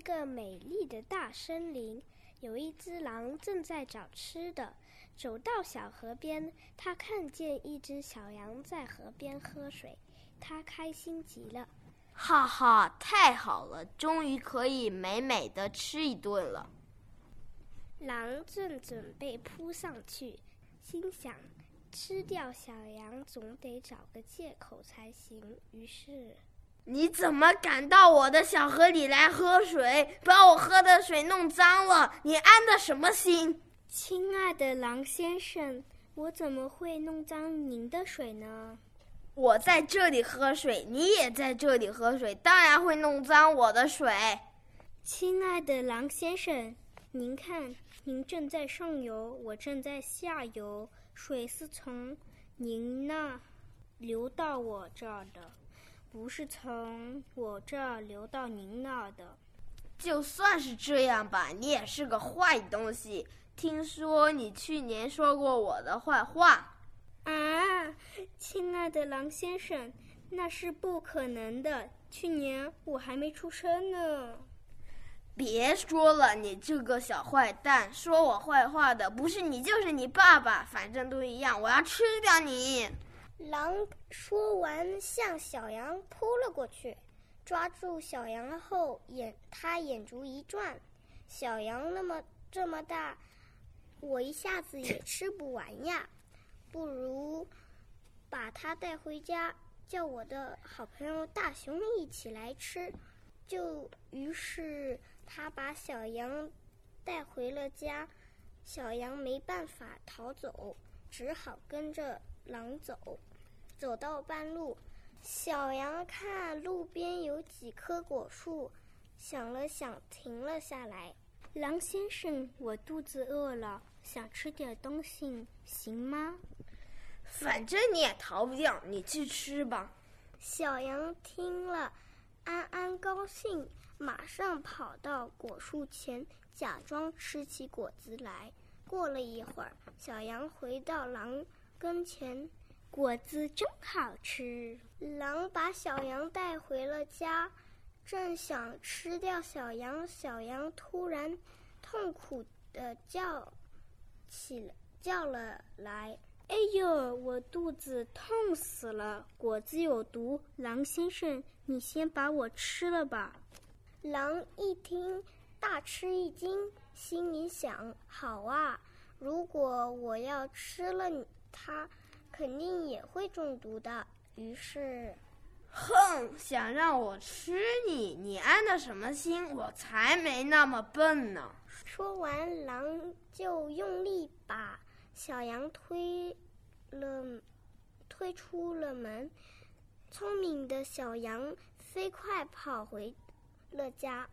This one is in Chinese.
个美丽的大森林，有一只狼正在找吃的。走到小河边，他看见一只小羊在河边喝水，他开心极了。哈哈，太好了，终于可以美美的吃一顿了。狼正准备扑上去，心想：吃掉小羊总得找个借口才行。于是，你怎么敢到我的小河里来喝水，把我喝的水弄脏了？你安的什么心？亲爱的狼先生，我怎么会弄脏您的水呢？我在这里喝水，你也在这里喝水，当然会弄脏我的水。亲爱的狼先生，您看，您正在上游，我正在下游，水是从您那流到我这儿的，不是从我这儿流到您那儿的。就算是这样吧，你也是个坏东西。听说你去年说过我的坏话。啊，亲爱的狼先生，那是不可能的。去年我还没出生呢。别说了，你这个小坏蛋，说我坏话的不是你就是你爸爸，反正都一样，我要吃掉你！狼说完，向小羊扑了过去，抓住小羊后，眼他眼珠一转，小羊那么这么大，我一下子也吃不完呀。不如把它带回家，叫我的好朋友大熊一起来吃。就于是他把小羊带回了家，小羊没办法逃走，只好跟着狼走。走到半路，小羊看路边有几棵果树，想了想，停了下来。狼先生，我肚子饿了，想吃点东西，行吗？反正你也逃不掉，你去吃吧。小羊听了，安安高兴，马上跑到果树前，假装吃起果子来。过了一会儿，小羊回到狼跟前，果子真好吃。狼把小羊带回了家，正想吃掉小羊，小羊突然痛苦的叫起，叫了来。哎呦，我肚子痛死了！果子有毒，狼先生，你先把我吃了吧。狼一听，大吃一惊，心里想：好啊，如果我要吃了你它，肯定也会中毒的。于是，哼，想让我吃你，你安的什么心？我才没那么笨呢！说完，狼就用力把。小羊推了，推出了门。聪明的小羊飞快跑回了家。